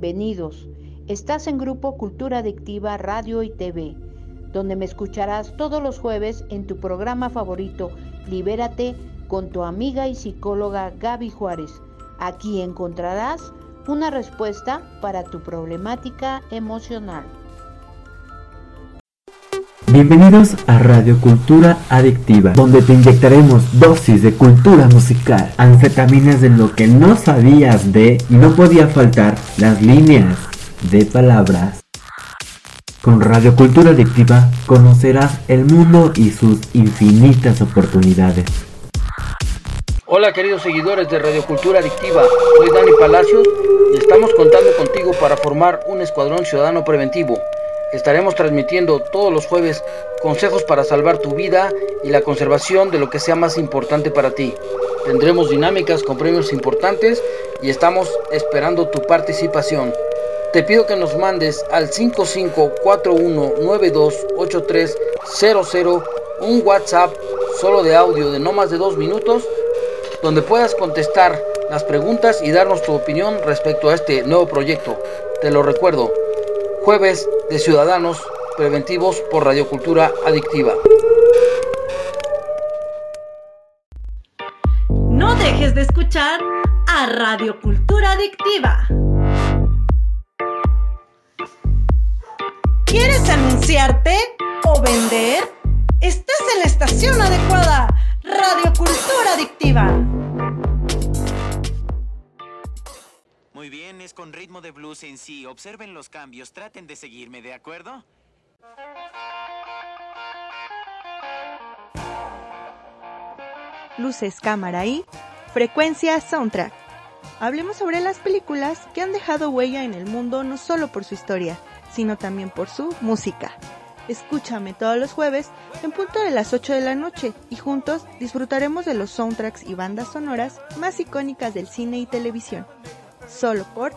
Bienvenidos. Estás en Grupo Cultura Adictiva Radio y TV, donde me escucharás todos los jueves en tu programa favorito, Libérate, con tu amiga y psicóloga Gaby Juárez. Aquí encontrarás una respuesta para tu problemática emocional. Bienvenidos a Radio Cultura Adictiva, donde te inyectaremos dosis de cultura musical, anfetaminas de lo que no sabías de y no podía faltar las líneas de palabras. Con Radio Cultura Adictiva conocerás el mundo y sus infinitas oportunidades. Hola queridos seguidores de Radio Cultura Adictiva, soy Dani Palacios y estamos contando contigo para formar un escuadrón ciudadano preventivo. Estaremos transmitiendo todos los jueves consejos para salvar tu vida y la conservación de lo que sea más importante para ti. Tendremos dinámicas con premios importantes y estamos esperando tu participación. Te pido que nos mandes al 5541928300 un WhatsApp solo de audio de no más de dos minutos donde puedas contestar las preguntas y darnos tu opinión respecto a este nuevo proyecto. Te lo recuerdo, jueves de Ciudadanos Preventivos por Radiocultura Adictiva. No dejes de escuchar a Radio Cultura Adictiva. ¿Quieres anunciarte o vender? Estás en la estación adecuada. Radio Cultura Adictiva. Muy bien, es con ritmo de blues en sí. Observen los cambios, traten de seguirme, ¿de acuerdo? Luces, cámara y frecuencia soundtrack. Hablemos sobre las películas que han dejado huella en el mundo no solo por su historia, sino también por su música. Escúchame todos los jueves en punto de las 8 de la noche y juntos disfrutaremos de los soundtracks y bandas sonoras más icónicas del cine y televisión. Solo por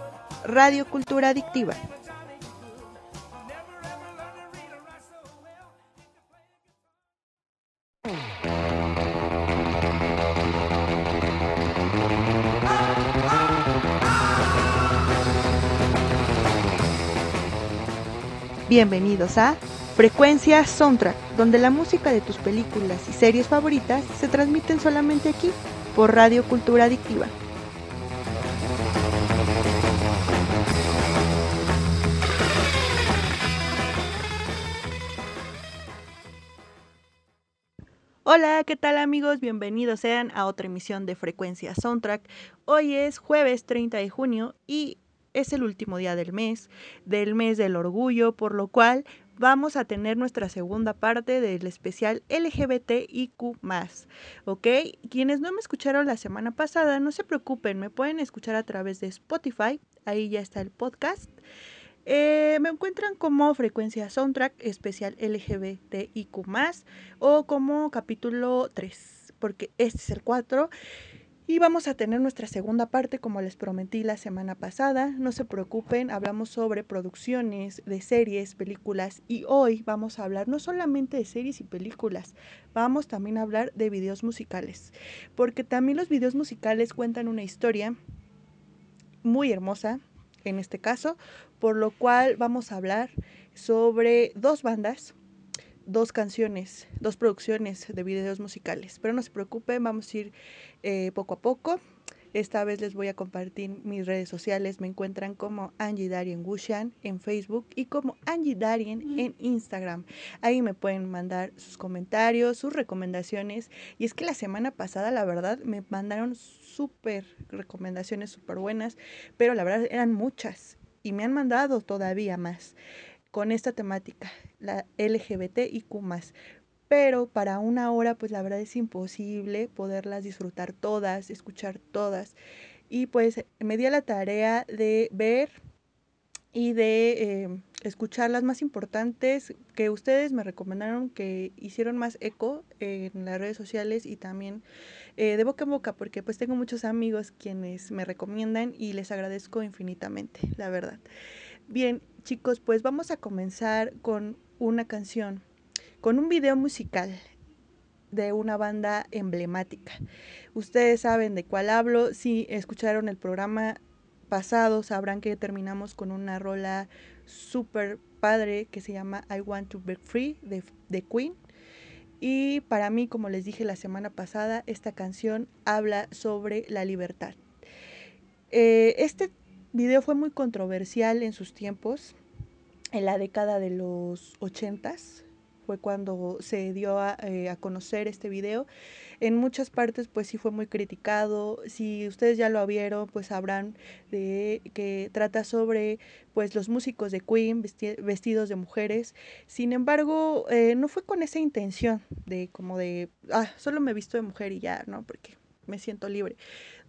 Radio Cultura Adictiva. Bienvenidos a Frecuencia Soundtrack, donde la música de tus películas y series favoritas se transmiten solamente aquí, por Radio Cultura Adictiva. Hola, ¿qué tal amigos? Bienvenidos sean a otra emisión de Frecuencia Soundtrack. Hoy es jueves 30 de junio y es el último día del mes, del mes del orgullo, por lo cual vamos a tener nuestra segunda parte del especial LGBTIQ. ¿Ok? Quienes no me escucharon la semana pasada, no se preocupen, me pueden escuchar a través de Spotify, ahí ya está el podcast. Eh, me encuentran como frecuencia soundtrack especial LGBTIQ o como capítulo 3, porque este es el 4. Y vamos a tener nuestra segunda parte, como les prometí la semana pasada. No se preocupen, hablamos sobre producciones de series, películas y hoy vamos a hablar no solamente de series y películas, vamos también a hablar de videos musicales, porque también los videos musicales cuentan una historia muy hermosa, en este caso, por lo cual vamos a hablar sobre dos bandas dos canciones, dos producciones de videos musicales. Pero no se preocupen, vamos a ir eh, poco a poco. Esta vez les voy a compartir mis redes sociales. Me encuentran como Angie Darien Gushan en Facebook y como Angie Darien en Instagram. Ahí me pueden mandar sus comentarios, sus recomendaciones. Y es que la semana pasada, la verdad, me mandaron súper recomendaciones súper buenas, pero la verdad eran muchas y me han mandado todavía más con esta temática, la LGBT y Q pero para una hora pues la verdad es imposible poderlas disfrutar todas, escuchar todas. Y pues me di a la tarea de ver y de eh, escuchar las más importantes que ustedes me recomendaron que hicieron más eco en las redes sociales y también eh, de boca en boca porque pues tengo muchos amigos quienes me recomiendan y les agradezco infinitamente, la verdad. Bien, chicos, pues vamos a comenzar con una canción con un video musical de una banda emblemática. Ustedes saben de cuál hablo, si escucharon el programa pasado sabrán que terminamos con una rola súper padre que se llama I Want to Be Free de, Queen. Y para mí, como les dije la semana pasada, esta canción habla sobre la libertad. Eh, este video fue muy controversial en sus tiempos, en la década de los ochentas, fue cuando se dio eh, a, conocer este video. En muchas partes pues sí fue muy criticado. Si ustedes ya lo vieron pues sabrán de que trata sobre pues los músicos de Queen vestidos de mujeres. Sin embargo, eh, no fue con esa intención de como de, ah, solo me visto de mujer y ya, ¿no? Porque me siento libre.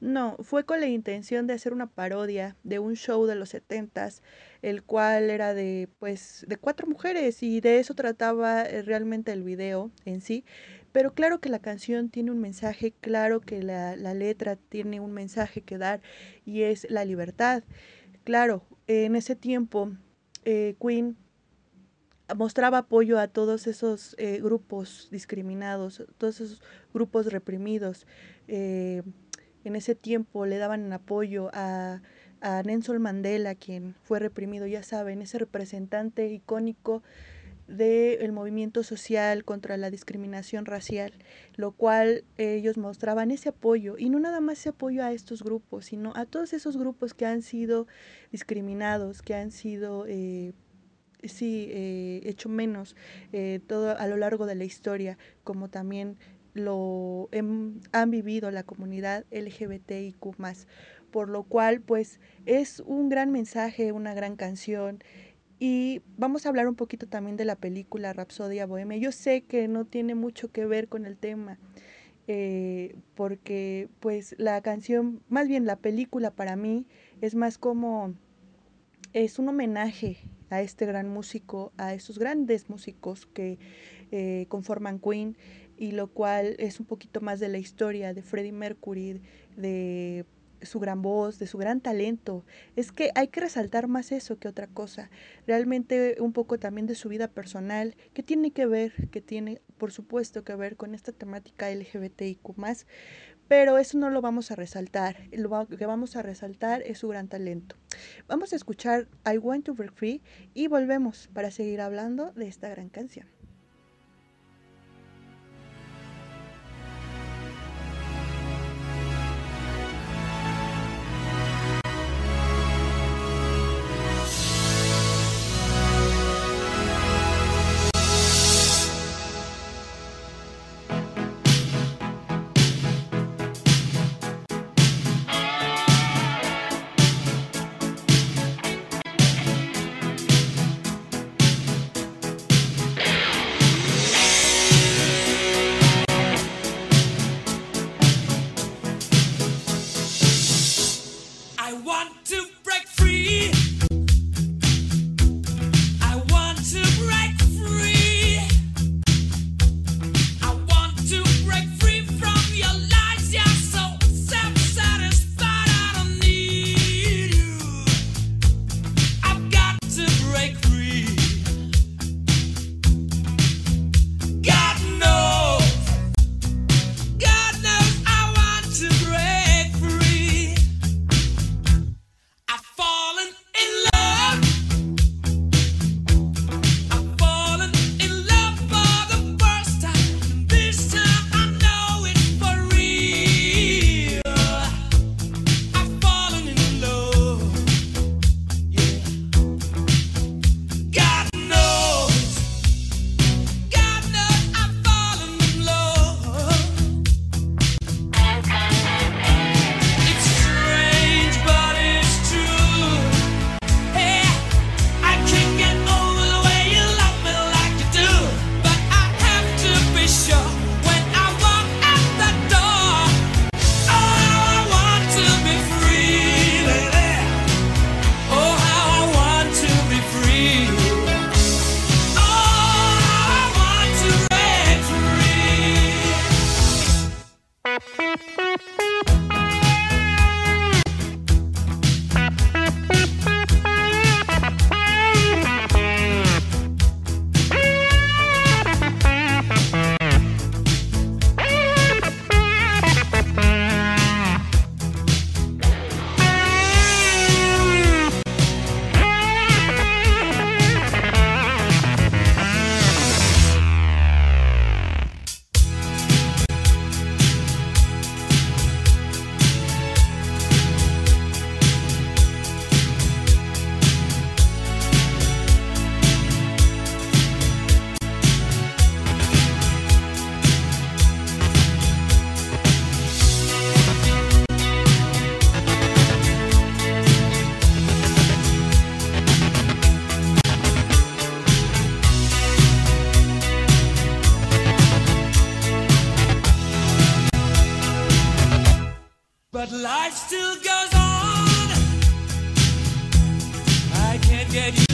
No, fue con la intención de hacer una parodia de un show de los setentas, el cual era de, pues, de cuatro mujeres y de eso trataba eh, realmente el video en sí. Pero claro que la canción tiene un mensaje, claro que la, letra tiene un mensaje que dar y es la libertad. Claro, en ese tiempo eh, Queen mostraba apoyo a todos esos eh, grupos discriminados, todos esos grupos reprimidos. En ese tiempo le daban apoyo a, a Nelson Mandela, quien fue reprimido, ya saben, ese representante icónico del movimiento social contra la discriminación racial, lo cual ellos mostraban ese apoyo, y no nada más ese apoyo a estos grupos, sino a todos esos grupos que han sido discriminados, que han sido eh, sí, eh, hecho menos eh, todo a lo largo de la historia, como también lo han vivido la comunidad LGBTIQ por lo cual pues es un gran mensaje, una gran canción y vamos a hablar un poquito también de la película Rapsodia Bohemia. Yo sé que no tiene mucho que ver con el tema, eh, porque pues la canción, más bien la película para mí es más como, es un homenaje a este gran músico, a estos grandes músicos que eh, conforman Queen y lo cual es un poquito más de la historia de Freddie Mercury, de su gran voz, de su gran talento. Es que hay que resaltar más eso que otra cosa. Realmente un poco también de su vida personal, que tiene que ver, que tiene por supuesto que ver con esta temática LGBTIQ pero eso no lo vamos a resaltar. Lo que vamos a resaltar es su gran talento. Vamos a escuchar I Want to Break Free y volvemos para seguir hablando de esta gran canción. get you.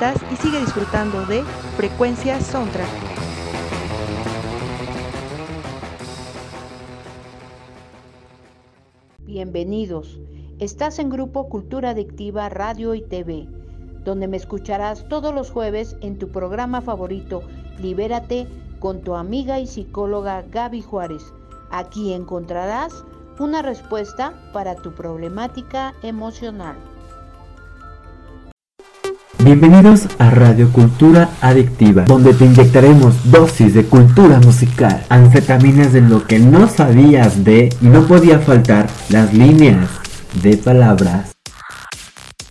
Y sigue disfrutando de Frecuencia Soundtrack. Bienvenidos. Estás en Grupo Cultura Adictiva Radio y TV, donde me escucharás todos los jueves en tu programa favorito, Libérate, con tu amiga y psicóloga Gaby Juárez. Aquí encontrarás una respuesta para tu problemática emocional. Bienvenidos a Radio Cultura Adictiva, donde te inyectaremos dosis de cultura musical, anfetaminas de lo que no sabías de y no podía faltar las líneas de palabras.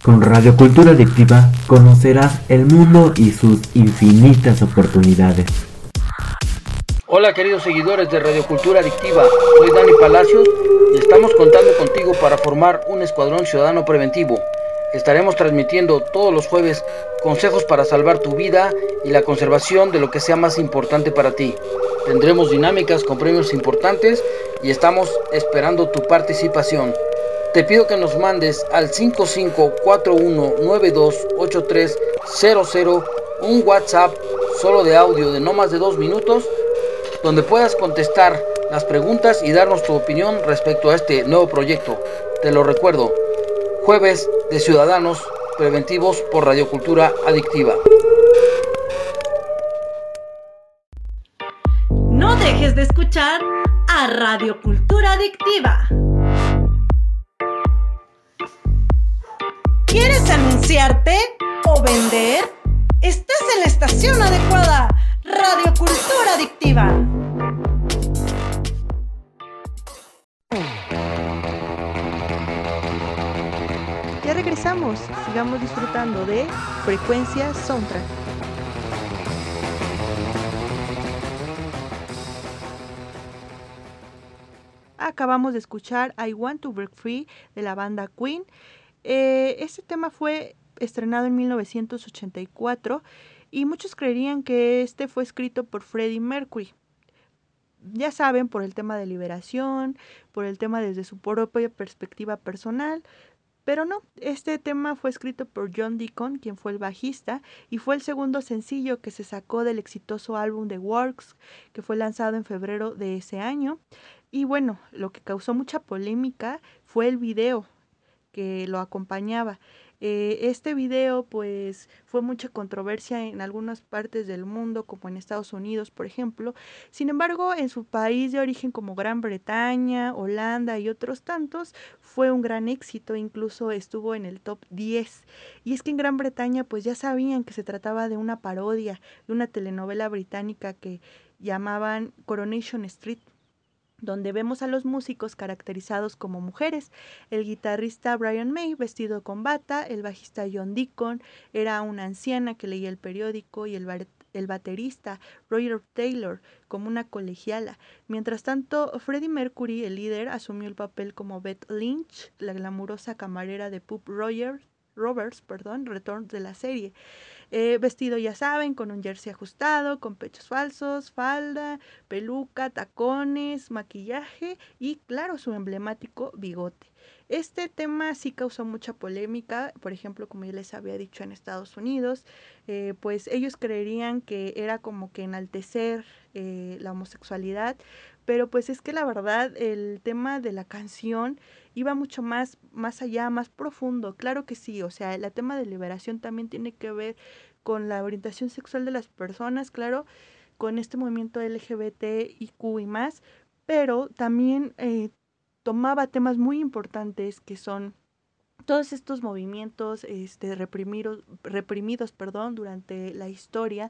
Con Radio Cultura Adictiva conocerás el mundo y sus infinitas oportunidades. Hola queridos seguidores de Radio Cultura Adictiva, soy Dani Palacios y estamos contando contigo para formar un escuadrón ciudadano preventivo. Estaremos transmitiendo todos los jueves consejos para salvar tu vida y la conservación de lo que sea más importante para ti. Tendremos dinámicas con premios importantes y estamos esperando tu participación. Te pido que nos mandes al 5541928300 un WhatsApp solo de audio de no más de dos minutos donde puedas contestar las preguntas y darnos tu opinión respecto a este nuevo proyecto. Te lo recuerdo, jueves de Ciudadanos Preventivos por Radiocultura Adictiva. No dejes de escuchar a Radiocultura Adictiva. ¿Quieres anunciarte o vender? Estás en la estación adecuada. Radio Cultura Adictiva. Regresamos, sigamos disfrutando de Frecuencia Soundtrack. Acabamos de escuchar I Want to Break Free de la banda Queen. Eh, este tema fue estrenado en 1984 y muchos creerían que este fue escrito por Freddie Mercury. Ya saben, por el tema de liberación, por el tema desde su propia perspectiva personal, pero no, este tema fue escrito por John Deacon, quien fue el bajista, y fue el segundo sencillo que se sacó del exitoso álbum The Works, que fue lanzado en febrero de ese año. Y bueno, lo que causó mucha polémica fue el video que lo acompañaba. Eh, este video pues fue mucha controversia en algunas partes del mundo, como en Estados Unidos, por ejemplo. Sin embargo, en su país de origen como Gran Bretaña, Holanda y otros tantos, fue un gran éxito, incluso estuvo en el top 10. Y es que en Gran Bretaña pues ya sabían que se trataba de una parodia, de una telenovela británica que llamaban Coronation Street donde vemos a los músicos caracterizados como mujeres. El guitarrista Brian May vestido con bata, el bajista John Deacon era una anciana que leía el periódico y el, baterista Roger Taylor como una colegiala. Mientras tanto, Freddie Mercury, el líder, asumió el papel como Beth Lynch, la glamurosa camarera de Pup Roger, Roberts, perdón, retorno de la serie. Eh, vestido, ya saben, con un jersey ajustado, con pechos falsos, falda, peluca, tacones, maquillaje y, claro, su emblemático bigote. Este tema sí causó mucha polémica, por ejemplo, como ya les había dicho en Estados Unidos, eh, pues ellos creerían que era como que enaltecer eh, la homosexualidad, pero pues es que la verdad el tema de la canción iba mucho más, más allá, más profundo. Claro que sí, o sea, el tema de liberación también tiene que ver con la orientación sexual de las personas, claro, con este movimiento LGBT, IQ y más, pero también eh, tomaba temas muy importantes que son todos estos movimientos este, reprimidos, reprimidos perdón, durante la historia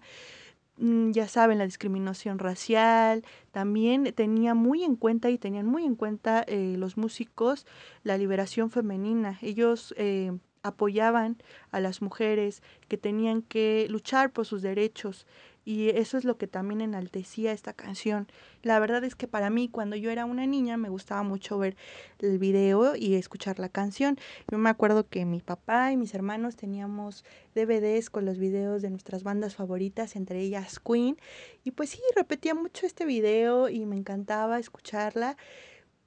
ya saben, la discriminación racial, también tenía muy en cuenta y tenían muy en cuenta eh, los músicos la liberación femenina. Ellos eh, apoyaban a las mujeres que tenían que luchar por sus derechos y eso es lo que también enaltecía esta canción. La verdad es que para mí cuando yo era una niña me gustaba mucho ver el video y escuchar la canción. Yo me acuerdo que mi papá y mis hermanos teníamos DVDs con los videos de nuestras bandas favoritas, entre ellas Queen, y pues sí, repetía mucho este video y me encantaba escucharla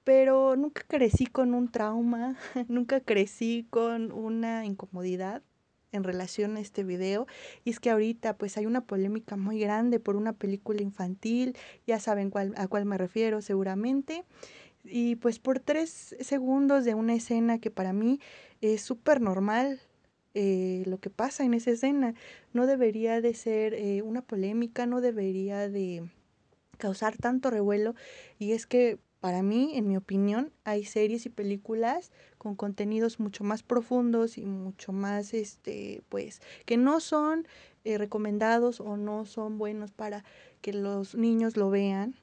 pero nunca crecí con un trauma, nunca crecí con una incomodidad en relación a este video y es que ahorita pues hay una polémica muy grande por una película infantil, ya saben cuál, a cuál me refiero seguramente, y pues por tres segundos de una escena que para mí es súper normal, eh, lo que pasa en esa escena. No debería de ser eh, una polémica, no debería de causar tanto revuelo. Y es que para mí, en mi opinión, hay series y películas con contenidos mucho más profundos y mucho más, este, pues, que no son eh, recomendados o no son buenos para que los niños lo vean,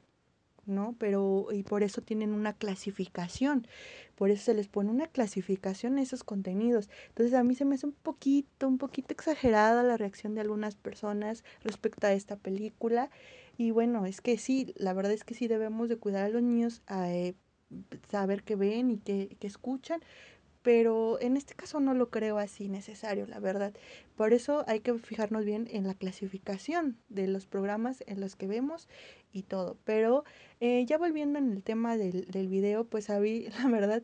¿no? Pero, y por eso tienen una clasificación. Por eso se les pone una clasificación a esos contenidos. Entonces a mí se me hace un poquito, un poquito exagerada la reacción de algunas personas respecto a esta película. Y bueno, es que sí, la verdad es que sí debemos de cuidar a los niños, eh, saber qué ven y qué, escuchan, pero en este caso no lo creo así necesario, la verdad. Por eso hay que fijarnos bien en la clasificación de los programas en los que vemos y todo. Pero eh, ya volviendo en el tema del, del video, pues a mí, la verdad,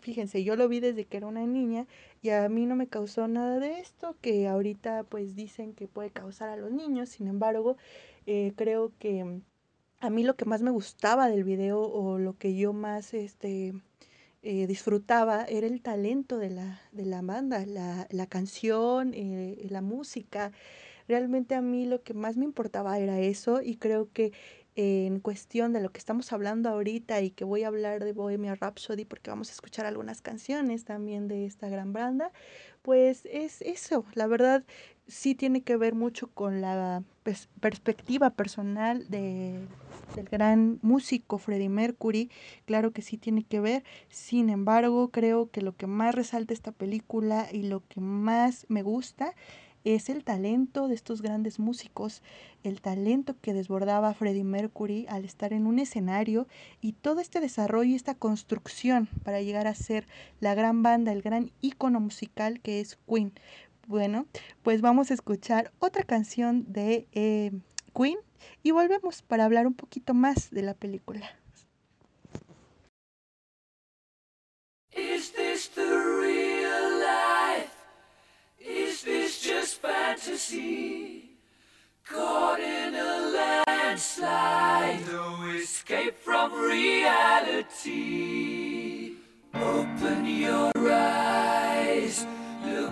fíjense, yo lo vi desde que era una niña y a mí no me causó nada de esto, que ahorita pues dicen que puede causar a los niños. Sin embargo, eh, creo que a mí lo que más me gustaba del video o lo que yo más, este eh, disfrutaba era el talento de la, de la banda, la, la canción, eh, la música. Realmente a mí lo que más me importaba era eso y creo que en cuestión de lo que estamos hablando ahorita y que voy a hablar de Bohemia Rhapsody porque vamos a escuchar algunas canciones también de esta gran banda, pues es eso, la verdad sí tiene que ver mucho con la perspectiva personal de, del gran músico Freddie Mercury, claro que sí tiene que ver, sin embargo creo que lo que más resalta esta película y lo que más me gusta es el talento de estos grandes músicos, el talento que desbordaba Freddie Mercury al estar en un escenario y todo este desarrollo y esta construcción para llegar a ser la gran banda, el gran ícono musical que es Queen. Bueno, pues vamos a escuchar otra canción de eh, Queen y volvemos para hablar un poquito más de la película. Is this the real life? Is this just fantasy? Caught in a landslide, no escape from reality. Open your eyes.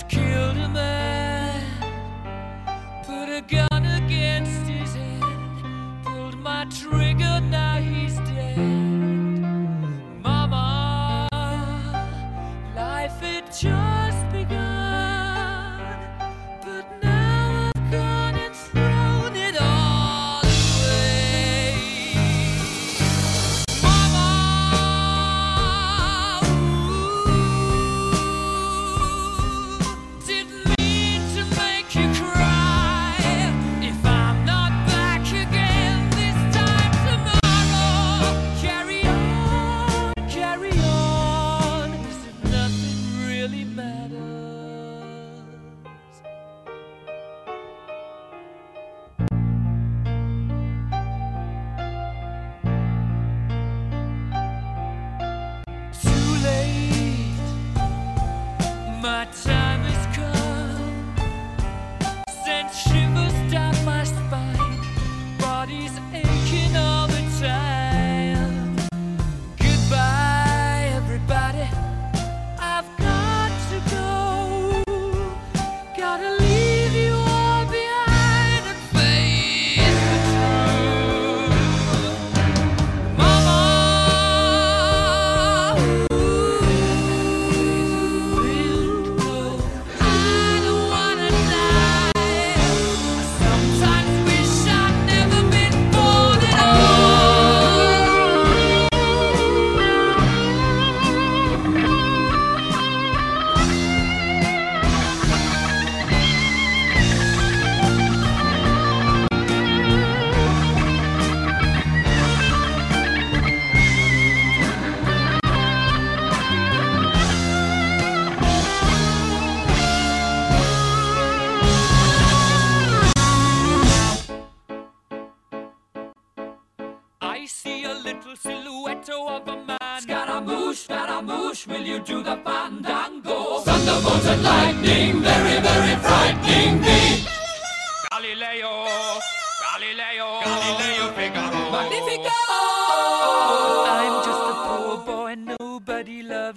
Mama just killed a man,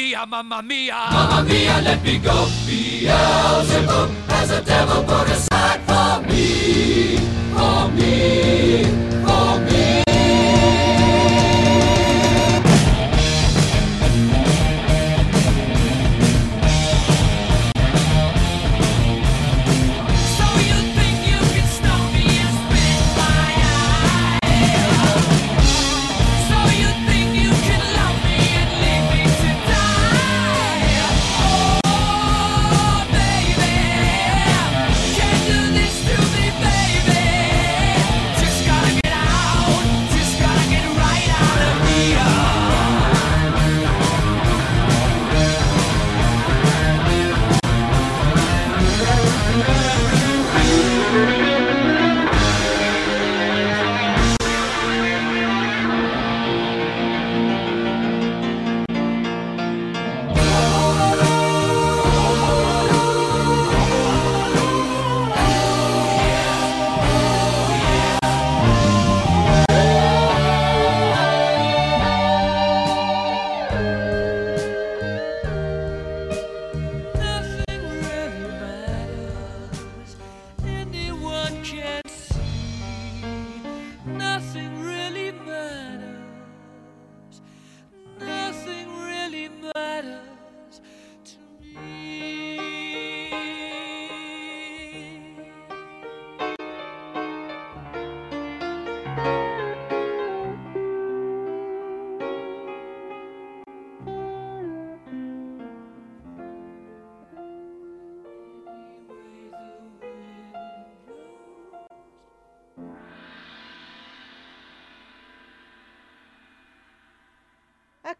Mia, mamma mia! Mamma mia, let me go! Beelzebub has a devil put aside for me, for me, for me.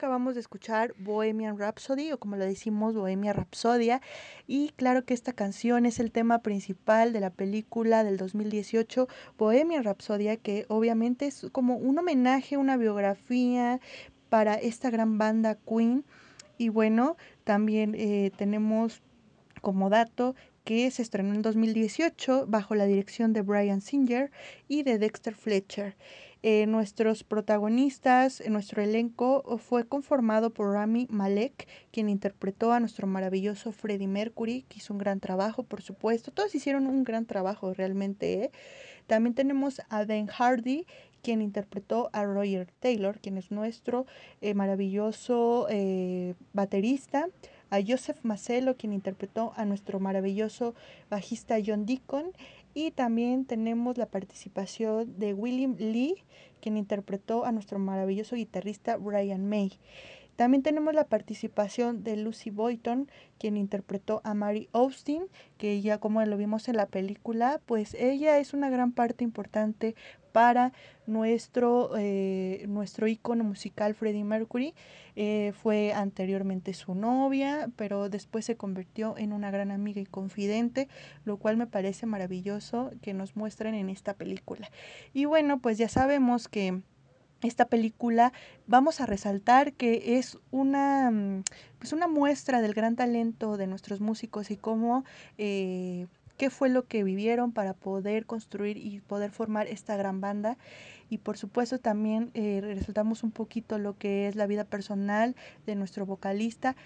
Acabamos de escuchar Bohemian Rhapsody o como lo decimos Bohemia Rhapsodia y claro que esta canción es el tema principal de la película del 2018 Bohemian Rhapsodia que obviamente es como un homenaje, una biografía para esta gran banda Queen y bueno también eh, tenemos como dato que se estrenó en 2018 bajo la dirección de Brian Singer y de Dexter Fletcher. Eh, nuestros protagonistas, eh, nuestro elenco fue conformado por Rami Malek, quien interpretó a nuestro maravilloso Freddie Mercury, que hizo un gran trabajo, por supuesto. Todos hicieron un gran trabajo realmente. ¿eh? También tenemos a Ben Hardy, quien interpretó a Roger Taylor, quien es nuestro maravilloso baterista. A Joseph Macelo, quien interpretó a nuestro maravilloso bajista John Deacon. Y también tenemos la participación de William Lee, quien interpretó a nuestro maravilloso guitarrista Brian May. También tenemos la participación de Lucy Boyton, quien interpretó a Mary Austin, que ya como lo vimos en la película, pues ella es una gran parte importante para nuestro, eh, nuestro ícono musical Freddie Mercury. Eh, fue anteriormente su novia, pero después se convirtió en una gran amiga y confidente, lo cual me parece maravilloso que nos muestren en esta película. Y bueno, pues ya sabemos que esta película vamos a resaltar que es una, mm, pues una muestra del gran talento de nuestros músicos y cómo eh, qué fue lo que vivieron para poder construir y poder formar esta gran banda. Y por supuesto también eh, resaltamos un poquito lo que es la vida personal de nuestro vocalista,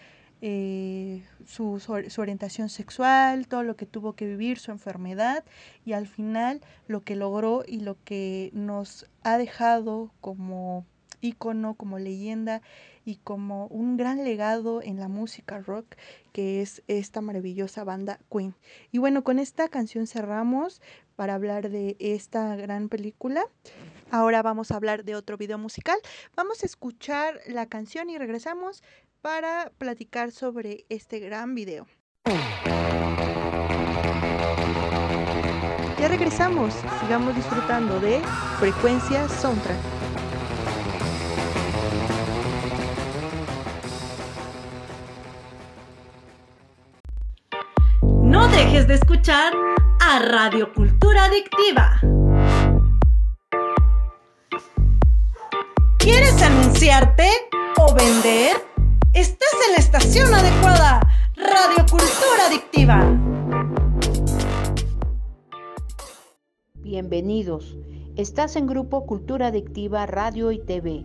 eh, su, su, orientación sexual, todo lo que tuvo que vivir, su enfermedad y al final lo que logró y lo que nos ha dejado como ícono, como leyenda y como un gran legado en la música rock que es esta maravillosa banda Queen. Y bueno, con esta canción cerramos para hablar de esta gran película. Ahora vamos a hablar de otro video musical. Vamos a escuchar la canción y regresamos para platicar sobre este gran video. Ya regresamos, sigamos disfrutando de Frecuencia Soundtrack. No dejes de escuchar a Radio Cultura Adictiva. ¿Quieres anunciarte o vender? Estás en la estación adecuada. Radio Cultura Adictiva. Bienvenidos. Estás en Grupo Cultura Adictiva Radio y TV,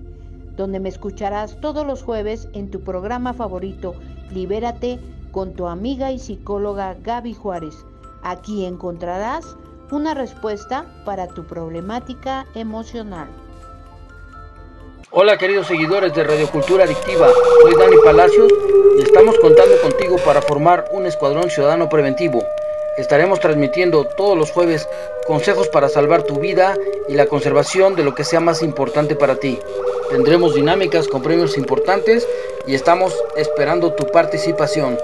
donde me escucharás todos los jueves en tu programa favorito, Libérate, con tu amiga y psicóloga Gaby Juárez. Aquí encontrarás una respuesta para tu problemática emocional. Hola queridos seguidores de Radio Cultura Adictiva, soy Dani Palacios y estamos contando contigo para formar un escuadrón ciudadano preventivo. Estaremos transmitiendo todos los jueves consejos para salvar tu vida y la conservación de lo que sea más importante para ti. Tendremos dinámicas con premios importantes y estamos esperando tu participación.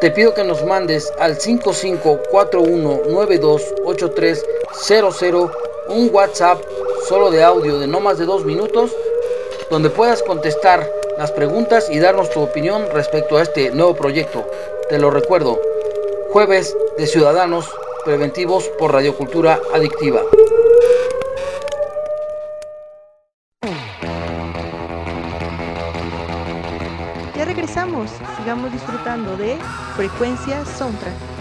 Te pido que nos mandes al 5541928300 un WhatsApp solo de audio de no más de dos minutos donde puedas contestar las preguntas y darnos tu opinión respecto a este nuevo proyecto. Te lo recuerdo, jueves de Ciudadanos Preventivos por Radiocultura Adictiva. Ya regresamos, sigamos disfrutando de Frecuencia Soundtrack.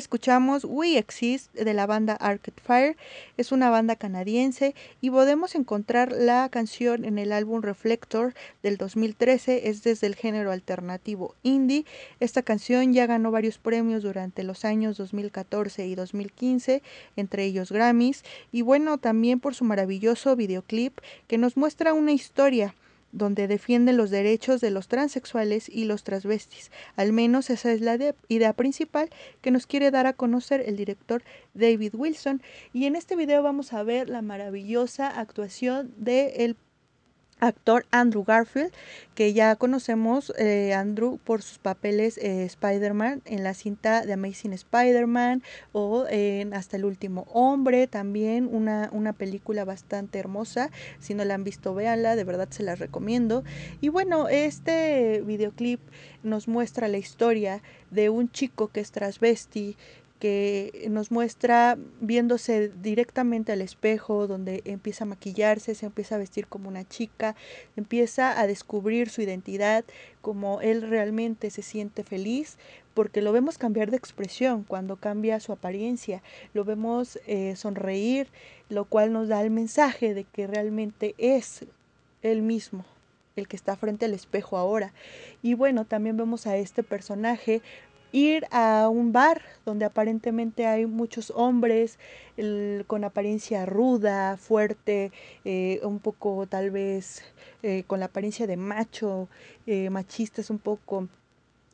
Escuchamos We Exist de la banda Arcade Fire. Es una banda canadiense y podemos encontrar la canción en el álbum Reflector del 2013. Es desde el género alternativo indie. Esta canción ya ganó varios premios durante los años 2014 y 2015, entre ellos Grammys. Y bueno, también por su maravilloso videoclip que nos muestra una historia donde defienden los derechos de los transexuales y los transvestis. Al menos esa es la de- idea principal que nos quiere dar a conocer el director David Wilson. Y en este video vamos a ver la maravillosa actuación del actor Andrew Garfield, que ya conocemos eh, Andrew por sus papeles eh, Spider-Man en la cinta de Amazing Spider-Man o en Hasta el último hombre, también una, una película bastante hermosa. Si no la han visto, véanla, de verdad se las recomiendo. Y bueno, este videoclip nos muestra la historia de un chico que es transvesti, que nos muestra viéndose directamente al espejo, donde empieza a maquillarse, se empieza a vestir como una chica, empieza a descubrir su identidad, como él realmente se siente feliz, porque lo vemos cambiar de expresión cuando cambia su apariencia, lo vemos eh, sonreír, lo cual nos da el mensaje de que realmente es él mismo el que está frente al espejo ahora. Y bueno, también vemos a este personaje ir a un bar donde aparentemente hay muchos hombres con apariencia ruda, fuerte, eh, un poco tal vez eh, con la apariencia de macho, eh, machistas un poco.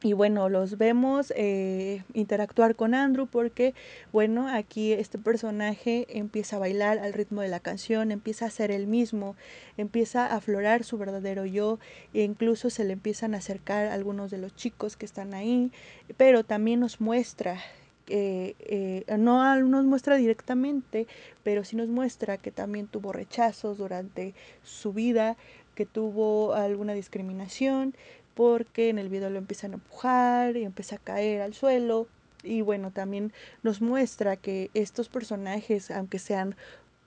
Y bueno, los vemos eh, interactuar con Andrew porque, bueno, aquí este personaje empieza a bailar al ritmo de la canción, empieza a ser el mismo, empieza a aflorar su verdadero yo, e incluso se le empiezan a acercar algunos de los chicos que están ahí, pero también nos muestra eh, no nos muestra directamente, pero sí nos muestra que también tuvo rechazos durante su vida, que tuvo alguna discriminación, porque en el video lo empiezan a empujar y empieza a caer al suelo. Y bueno, también nos muestra que estos personajes, aunque sean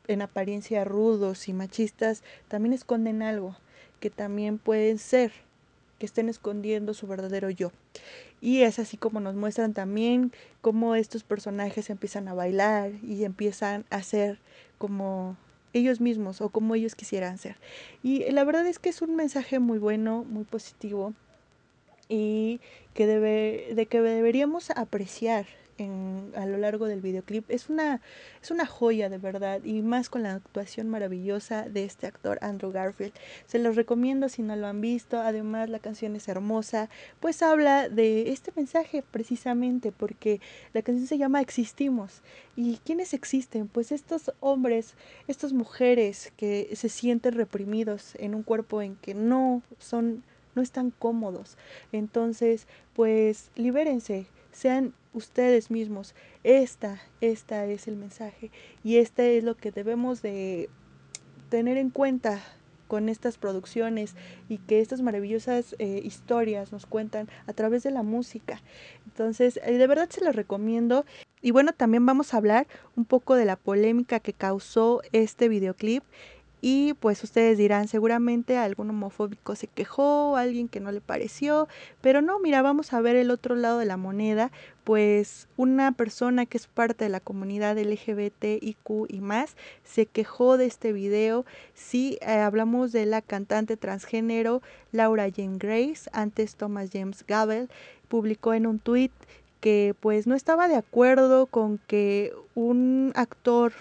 en apariencia rudos y machistas, también esconden algo, que también pueden ser, que estén escondiendo su verdadero yo. Y es así como nos muestran también cómo estos personajes empiezan a bailar y empiezan a ser como ellos mismos o como ellos quisieran ser. Y la verdad es que es un mensaje muy bueno, muy positivo y que debe, de que deberíamos apreciar a lo largo del videoclip. Es una, es una joya de verdad y más con la actuación maravillosa de este actor Andrew Garfield. Se los recomiendo si no lo han visto. Además la canción es hermosa, pues habla de este mensaje precisamente porque la canción se llama Existimos. ¿Y quiénes existen? Pues estos hombres, estas mujeres que se sienten reprimidos en un cuerpo en que no son no están cómodos. Entonces, pues libérense, sean ustedes mismos. Esta, esta es el mensaje y este es lo que debemos de tener en cuenta con estas producciones y que estas maravillosas eh, historias nos cuentan a través de la música. Entonces, eh, de verdad se los recomiendo. Y bueno, también vamos a hablar un poco de la polémica que causó este videoclip y pues ustedes dirán, seguramente algún homofóbico se quejó, alguien que no le pareció, pero no, mira, vamos a ver el otro lado de la moneda, pues una persona que es parte de la comunidad LGBTIQ y más se quejó de este video. Sí, eh, hablamos de la cantante transgénero Laura Jane Grace, antes Thomas James Gabel, publicó en un tweet que pues no estaba de acuerdo con que un actor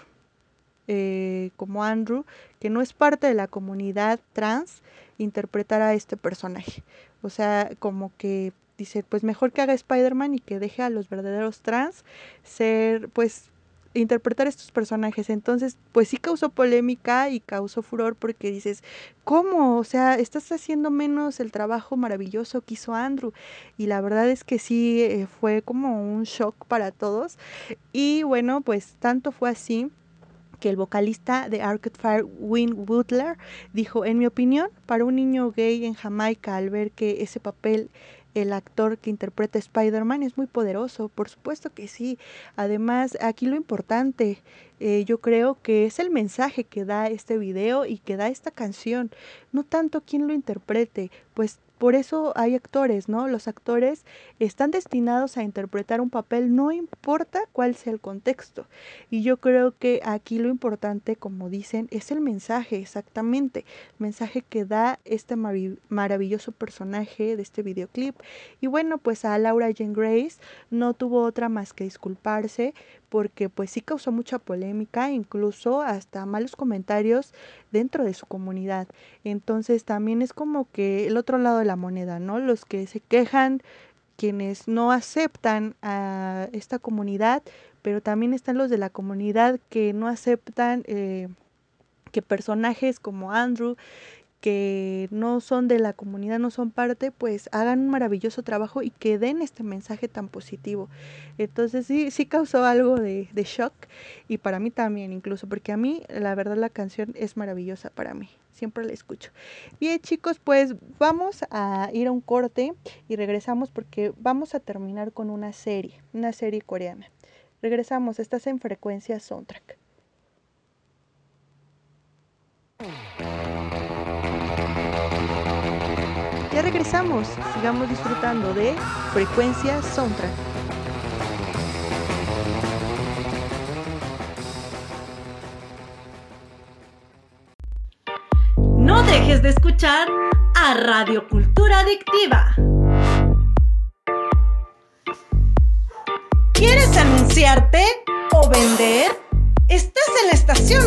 eh, como Andrew, que no es parte de la comunidad trans, interpretara a este personaje. O sea, como que dice, pues mejor que haga Spider-Man y que deje a los verdaderos trans ser, pues, interpretar estos personajes. Entonces, pues sí causó polémica y causó furor porque dices, ¿cómo? O sea, estás haciendo menos el trabajo maravilloso que hizo Andrew. Y la verdad es que sí eh, fue como un shock para todos. Y bueno, pues tanto fue así que el vocalista de Arcade Fire, Win Butler, dijo, en mi opinión, para un niño gay en Jamaica, al ver que ese papel el actor que interpreta Spider-Man es muy poderoso, por supuesto que sí. Además, aquí lo importante, eh, yo creo que es el mensaje que da este video y que da esta canción, no tanto quién lo interprete, pues por eso hay actores, ¿no? Los actores están destinados a interpretar un papel, no importa cuál sea el contexto. Y yo creo que aquí lo importante, como dicen, es el mensaje, exactamente. El mensaje que da este marav- maravilloso personaje de este videoclip. Y bueno, pues a Laura Jane Grace no tuvo otra más que disculparse porque pues sí causó mucha polémica, incluso hasta malos comentarios dentro de su comunidad. Entonces también es como que el otro lado de la moneda, ¿no? Los que se quejan, quienes no aceptan a esta comunidad, pero también están los de la comunidad que no aceptan eh, que personajes como Andrew que no son de la comunidad, no son parte, pues hagan un maravilloso trabajo y que den este mensaje tan positivo. Entonces sí, sí causó algo de, de shock y para mí también incluso, porque a mí la verdad la canción es maravillosa para mí, siempre la escucho. Bien chicos, pues vamos a ir a un corte y regresamos porque vamos a terminar con una serie, una serie coreana. Regresamos, estás en frecuencia soundtrack. Ya regresamos, sigamos disfrutando de frecuencia soundtrack. No dejes de escuchar a Radio Cultura Adictiva. ¿Quieres anunciarte o vender? Estás en la estación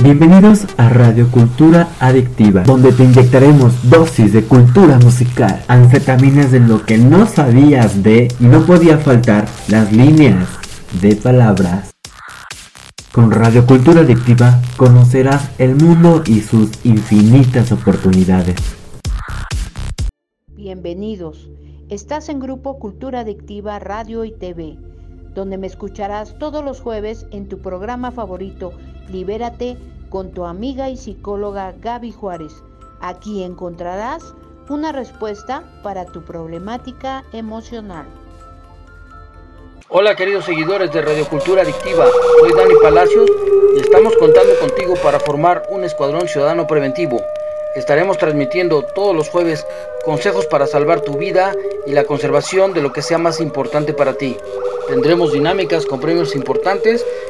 Bienvenidos a Radio Cultura Adictiva, donde te inyectaremos dosis de cultura musical, anfetaminas de lo que no sabías de y no podía faltar las líneas de palabras. Con Radio Cultura Adictiva conocerás el mundo y sus infinitas oportunidades. Bienvenidos. Estás en Grupo Cultura Adictiva Radio y TV, donde me escucharás todos los jueves en tu programa favorito, Libérate, con tu amiga y psicóloga Gaby Juárez. Aquí encontrarás una respuesta para tu problemática emocional. Hola queridos seguidores de Radio Cultura Adictiva, soy Dani Palacios y estamos contando contigo para formar un escuadrón ciudadano preventivo. Estaremos transmitiendo todos los jueves consejos para salvar tu vida y la conservación de lo que sea más importante para ti. Tendremos dinámicas con premios importantes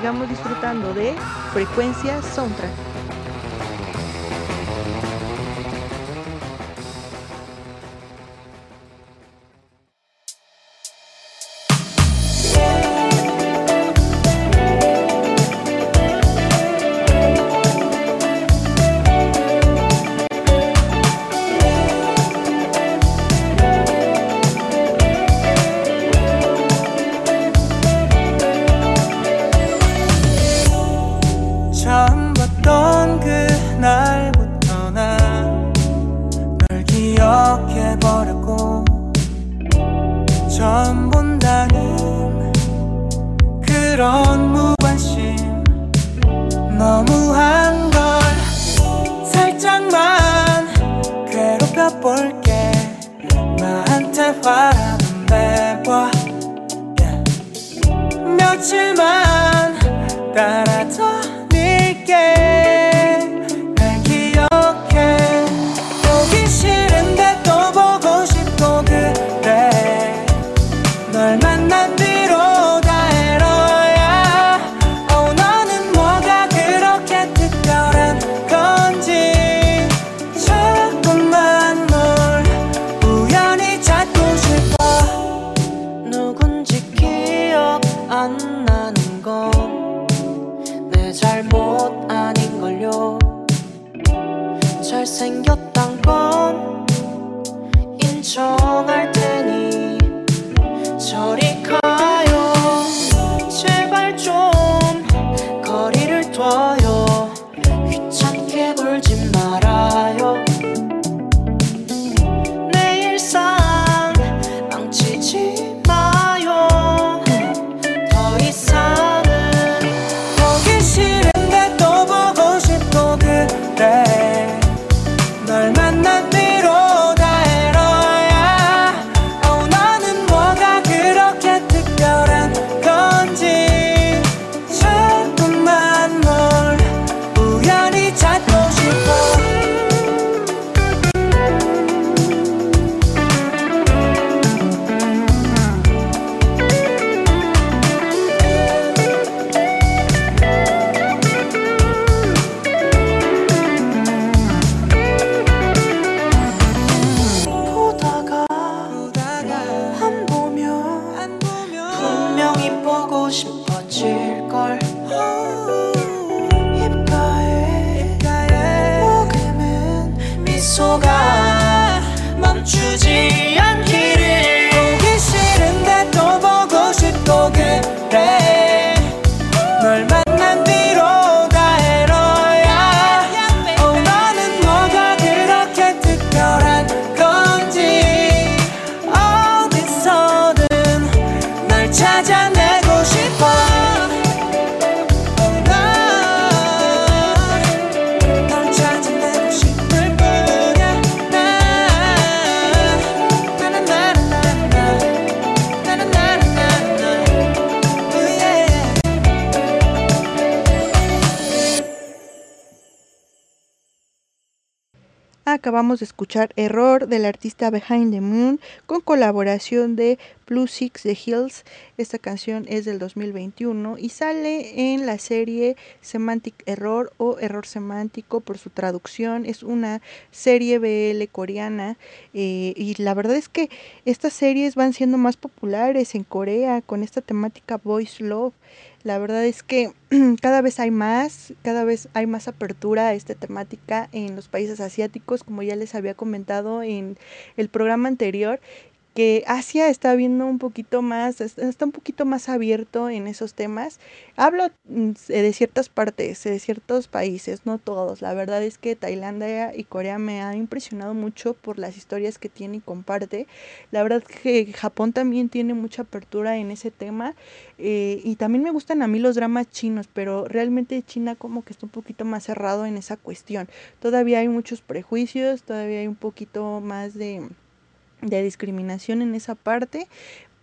Sigamos disfrutando de frecuencia soundtrack. Acabamos de escuchar Error del artista Behind the Moon con colaboración de Plus Six The Hills. Esta canción es del 2021 y sale en la serie Semantic Error o Error Semántico por su traducción. Es una serie BL coreana eh, y la verdad es que estas series van siendo más populares en Corea con esta temática Voice Love. La verdad es que cada vez hay más, cada vez hay más apertura a esta temática en los países asiáticos, como ya les había comentado en el programa anterior, que Asia está viendo un poquito más, es- está un poquito más abierto en esos temas. Hablo mm, de ciertas partes, de ciertos países, no todos. La verdad es que Tailandia y Corea me han impresionado mucho por las historias que tiene y comparte. La verdad que Japón también tiene mucha apertura en ese tema. eh, y también me gustan a mí los dramas chinos, pero realmente China como que está un poquito más cerrado en esa cuestión. Todavía hay muchos prejuicios, todavía hay un poquito más de de discriminación en esa parte,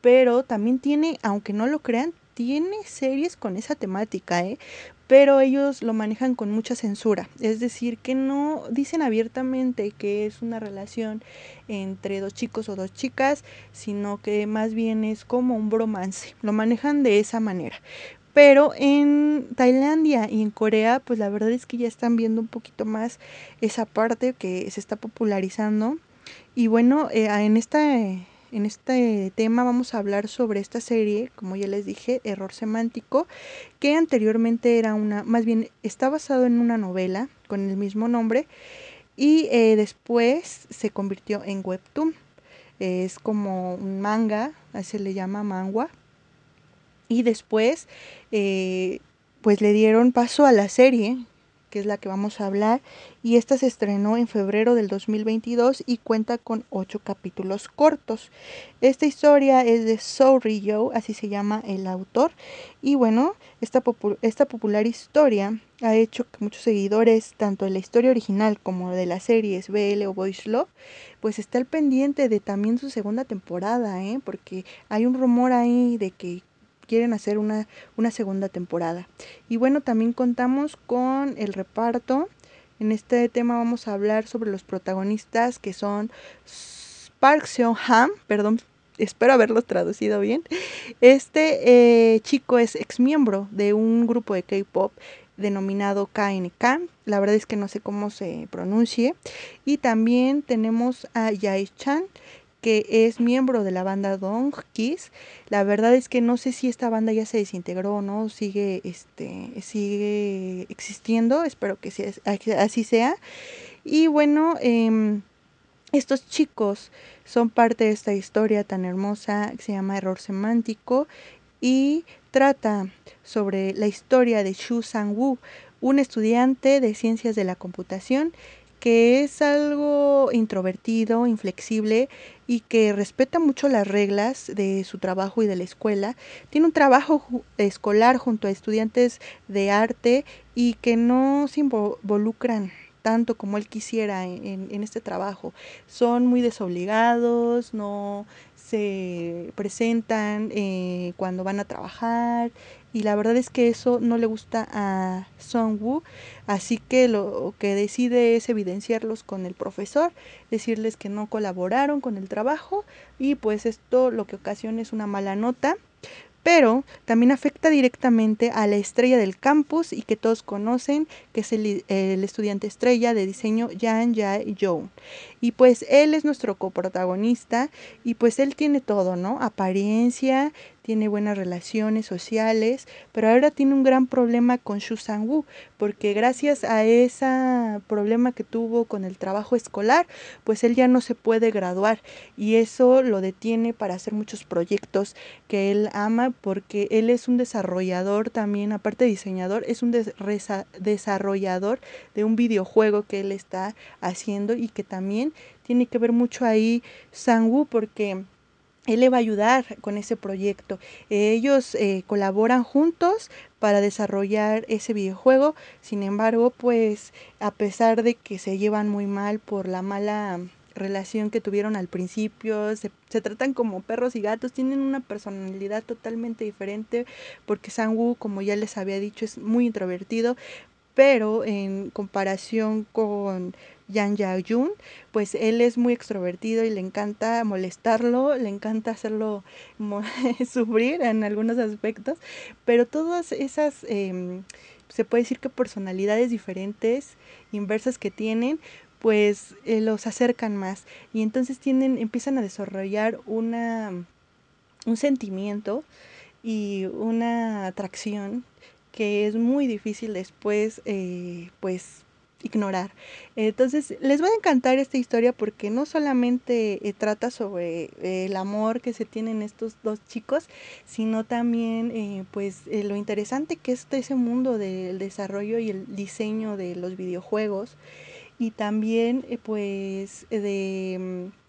pero también tiene, aunque no lo crean, tiene series con esa temática, ¿eh? pero ellos lo manejan con mucha censura, es decir, que no dicen abiertamente que es una relación entre dos chicos o dos chicas, sino que más bien es como un bromance, lo manejan de esa manera. Pero en Tailandia y en Corea, pues la verdad es que ya están viendo un poquito más esa parte que se está popularizando y bueno, eh, en, esta, en este tema vamos a hablar sobre esta serie, como ya les dije, Error Semántico, que anteriormente era una, más bien está basado en una novela con el mismo nombre y eh, después se convirtió en webtoon. Es como un manga, se le llama mangua. Y después, eh, pues le dieron paso a la serie, que es la que vamos a hablar, y esta se estrenó en febrero del 2022 y cuenta con ocho capítulos cortos. Esta historia es de So Ryo, así se llama el autor, y bueno, esta, esta popular historia ha hecho que muchos seguidores, tanto de la historia original como de las series BL o Voice Love, pues está al pendiente de también su segunda temporada, ¿eh? porque hay un rumor ahí de que quieren hacer una, una segunda temporada. Y bueno, también contamos con el reparto. En este tema vamos a hablar sobre los protagonistas que son Park Seon-ham, perdón, espero haberlo traducido bien. Este eh, chico es ex miembro de un grupo de K-pop denominado KNK. La verdad es que no sé cómo se pronuncie. Y también tenemos a Yae Chan, que es miembro de la banda Dong Kiss. La verdad es que no sé si esta banda ya se desintegró o no, sigue, este, sigue existiendo, espero que así sea. Y bueno, em, estos chicos son parte de esta historia tan hermosa que se llama Error Semántico y trata sobre la historia de Shu Sang-woo, un estudiante de ciencias de la computación que es algo introvertido, inflexible y que respeta mucho las reglas de su trabajo y de la escuela. Tiene un trabajo escolar junto a estudiantes de arte y que no se invo- involucran tanto como él quisiera en, en- en este trabajo. Son muy desobligados, no se presentan eh, cuando van a trabajar y la verdad es que eso no le gusta a Song-woo, así que lo que decide es evidenciarlos con el profesor, decirles que no colaboraron con el trabajo y pues esto lo que ocasiona es una mala nota pero también afecta directamente a la estrella del campus y que todos conocen, que es el, estudiante estrella de diseño Jan Jae. Y pues él es nuestro coprotagonista y pues él tiene todo, ¿no? Apariencia, tiene buenas relaciones sociales, pero ahora tiene un gran problema con Shu Sang-woo, porque gracias a ese problema que tuvo con el trabajo escolar, pues él ya no se puede graduar y eso lo detiene para hacer muchos proyectos que él ama porque él es un desarrollador también, aparte de diseñador, es un desarrollador de un videojuego que él está haciendo y que también tiene que ver mucho ahí Sang-woo porque él le va a ayudar con ese proyecto. Ellos eh, colaboran juntos para desarrollar ese videojuego. Sin embargo, pues a pesar de que se llevan muy mal por la mala relación que tuvieron al principio, se, tratan como perros y gatos, tienen una personalidad totalmente diferente porque Sang-woo, como ya les había dicho, es muy introvertido, pero en comparación con Yang Ya-jun, pues él es muy extrovertido y le encanta molestarlo, le encanta hacerlo sufrir en algunos aspectos, pero todas esas, em, se puede decir que personalidades diferentes, inversas que tienen, pues eh, los acercan más. Y entonces tienen, empiezan a desarrollar una, un sentimiento y una atracción que es muy difícil después eh, pues ignorar. Entonces les va a encantar esta historia porque no solamente eh, trata sobre eh, el amor que se tienen estos dos chicos, sino también eh, pues lo interesante que es ese mundo del desarrollo y el diseño de los videojuegos y también pues de mm,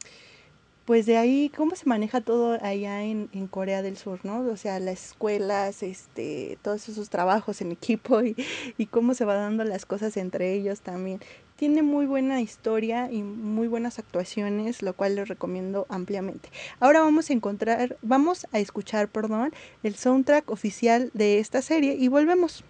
pues de ahí cómo se maneja todo allá en, en Corea del Sur, ¿no? O sea, las escuelas, este, todos esos trabajos en equipo y, y cómo se va dando las cosas entre ellos también. Tiene muy buena historia y muy buenas actuaciones, lo cual les recomiendo ampliamente. Ahora vamos a encontrar, vamos a escuchar, perdón, el soundtrack oficial de esta serie y volvemos.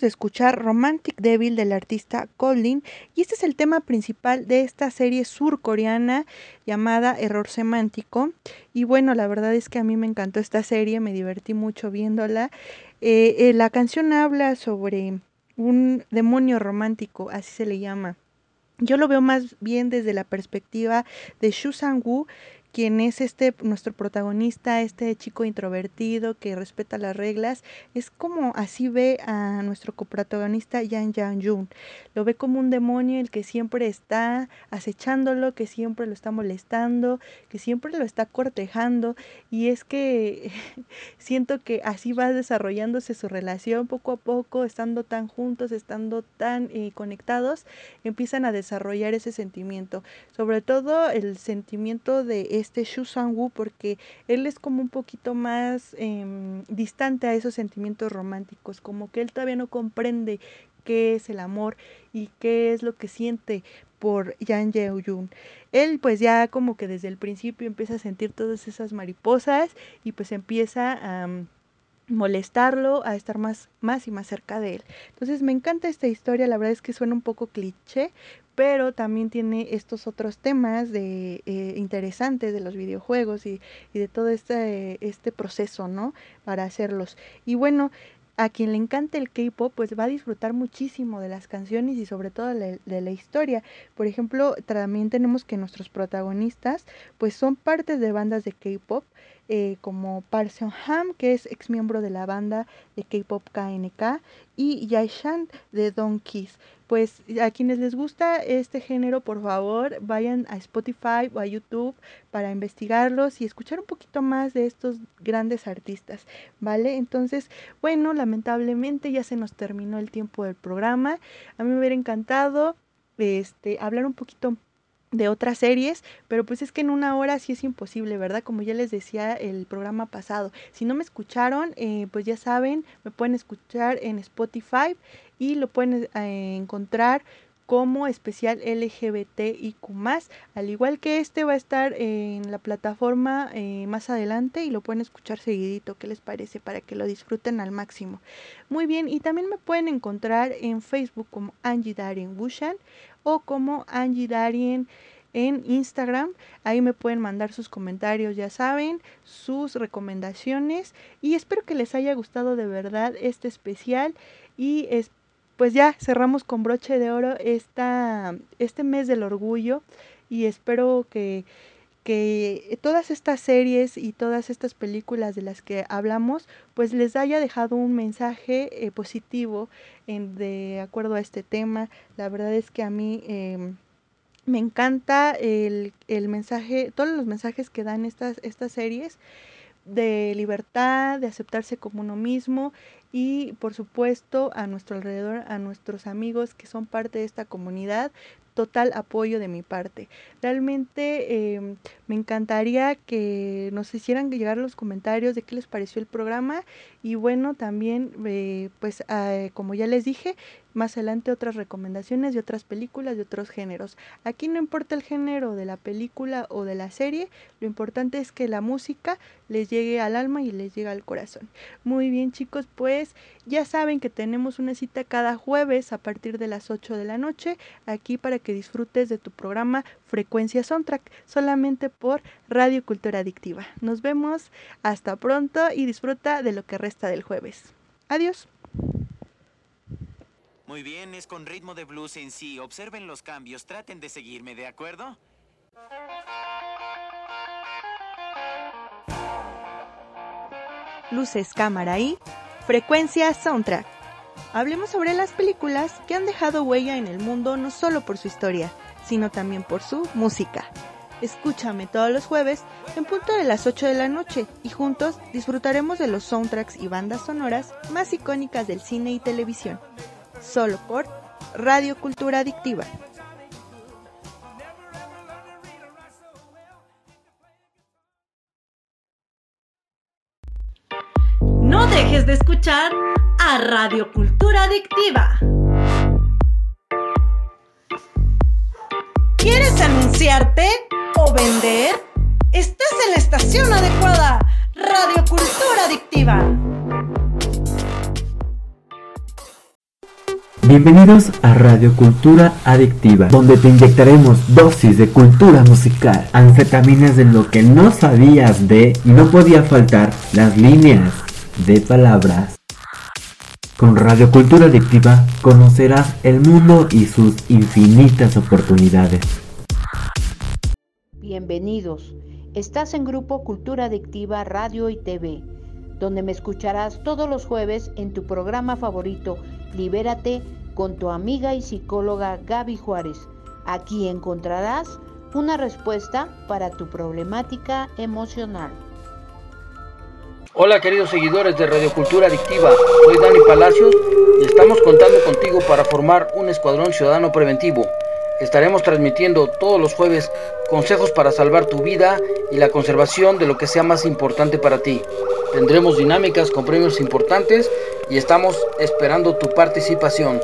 De escuchar Romantic Devil del artista Colin y este es el tema principal de esta serie surcoreana llamada Error Semántico. Y bueno, la verdad es que a mí me encantó esta serie, me divertí mucho viéndola. Eh, eh, la canción habla sobre un demonio romántico, así se le llama. Yo lo veo más bien desde la perspectiva de Shu Sang-woo, quien es este nuestro protagonista, este chico introvertido que respeta las reglas, es como así ve a nuestro coprotagonista Yang Yang Jun. Lo ve como un demonio el que siempre está acechándolo, que siempre lo está molestando, que siempre lo está cortejando y es que siento que así va desarrollándose su relación poco a poco, estando tan juntos, estando tan eh, conectados, empiezan a desarrollar ese sentimiento, sobre todo el sentimiento de este Shu Sang-woo porque él es como un poquito más em, distante a esos sentimientos románticos, como que él todavía no comprende qué es el amor y qué es lo que siente por Yang Yeo-jun. Él pues ya como que desde el principio empieza a sentir todas esas mariposas y pues empieza a mm, molestarlo, a estar más, más y más cerca de él. Entonces me encanta esta historia, la verdad es que suena un poco cliché, pero también tiene estos otros temas de eh, interesantes de los videojuegos y, y de todo este, este proceso, ¿no? Para hacerlos. Y bueno, a quien le encanta el K-pop, pues va a disfrutar muchísimo de las canciones y sobre todo de, de la historia. Por ejemplo, también tenemos que nuestros protagonistas, pues son partes de bandas de K-pop, eh, como Park Seon Ham, que es ex miembro de la banda de K-pop KNK, y Yaishan de Don. Pues a quienes les gusta este género, por favor, vayan a Spotify o a YouTube para investigarlos y escuchar un poquito más de estos grandes artistas, ¿vale? Entonces, bueno, lamentablemente ya se nos terminó el tiempo del programa. A mí me hubiera encantado este hablar un poquito de otras series, pero pues es que en una hora sí es imposible, ¿verdad? Como ya les decía el programa pasado. Si no me escucharon, eh, pues ya saben, me pueden escuchar en Spotify y lo pueden eh, encontrar como especial LGBTIQ+, al igual que este va a estar en la plataforma eh, más adelante y lo pueden escuchar seguidito, ¿qué les parece? Para que lo disfruten al máximo. Muy bien, y también me pueden encontrar en Facebook como Angie Darien Bushan o como Angie Darien en Instagram. Ahí me pueden mandar sus comentarios, ya saben, sus recomendaciones y espero que les haya gustado de verdad este especial y pues ya cerramos con broche de oro esta, este mes del orgullo y espero que que todas estas series y todas estas películas de las que hablamos pues les haya dejado un mensaje eh, positivo en, de acuerdo a este tema. La verdad es que a mí eh, me encanta el, el, mensaje todos los mensajes que dan estas estas series de libertad de aceptarse como uno mismo y por supuesto a nuestro alrededor a nuestros amigos que son parte de esta comunidad total apoyo de mi parte. Realmente eh, me encantaría que nos hicieran llegar los comentarios de qué les pareció el programa y bueno, también eh, pues eh, como ya les dije, más adelante otras recomendaciones de otras películas de otros géneros. Aquí no importa el género de la película o de la serie, lo importante es que la música les llegue al alma y les llegue al corazón. Muy bien chicos, pues ya saben que tenemos una cita cada jueves a partir de las 8 de la noche aquí para que disfrutes de tu programa Frecuencia Soundtrack solamente por Radio Cultura Adictiva. Nos vemos, hasta pronto y disfruta de lo que resta del jueves. Adiós. Muy bien, es con ritmo de blues en sí. Observen los cambios, traten de seguirme, ¿de acuerdo? Luces, cámara y frecuencia soundtrack. Hablemos sobre las películas que han dejado huella en el mundo no solo por su historia, sino también por su música. Escúchame todos los jueves en punto de las 8 de la noche y juntos disfrutaremos de los soundtracks y bandas sonoras más icónicas del cine y televisión. Solo por Radio Cultura Adictiva. De escuchar a Radio Cultura Adictiva. ¿Quieres anunciarte o vender? Estás en la estación adecuada. Radio Cultura Adictiva. Bienvenidos a Radio Cultura Adictiva, donde te inyectaremos dosis de cultura musical, anfetaminas de lo que no sabías de y no podía faltar las líneas de palabras. Con Radio Cultura Adictiva conocerás el mundo y sus infinitas oportunidades. Bienvenidos. Estás en Grupo Cultura Adictiva Radio y TV, donde me escucharás todos los jueves en tu programa favorito, Libérate, con tu amiga y psicóloga Gaby Juárez. Aquí encontrarás una respuesta para tu problemática emocional. Hola queridos seguidores de Radio Cultura Adictiva, soy Dani Palacios y estamos contando contigo para formar un escuadrón ciudadano preventivo. Estaremos transmitiendo todos los jueves consejos para salvar tu vida y la conservación de lo que sea más importante para ti. Tendremos dinámicas con premios importantes y estamos esperando tu participación.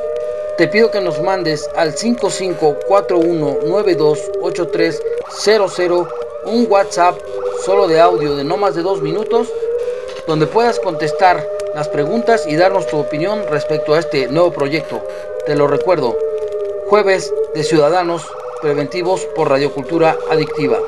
Te pido que nos mandes al 5541928300 un WhatsApp solo de audio de no más de dos minutos donde puedas contestar las preguntas y darnos tu opinión respecto a este nuevo proyecto. Te lo recuerdo, jueves de Ciudadanos Preventivos por Radiocultura Adictiva.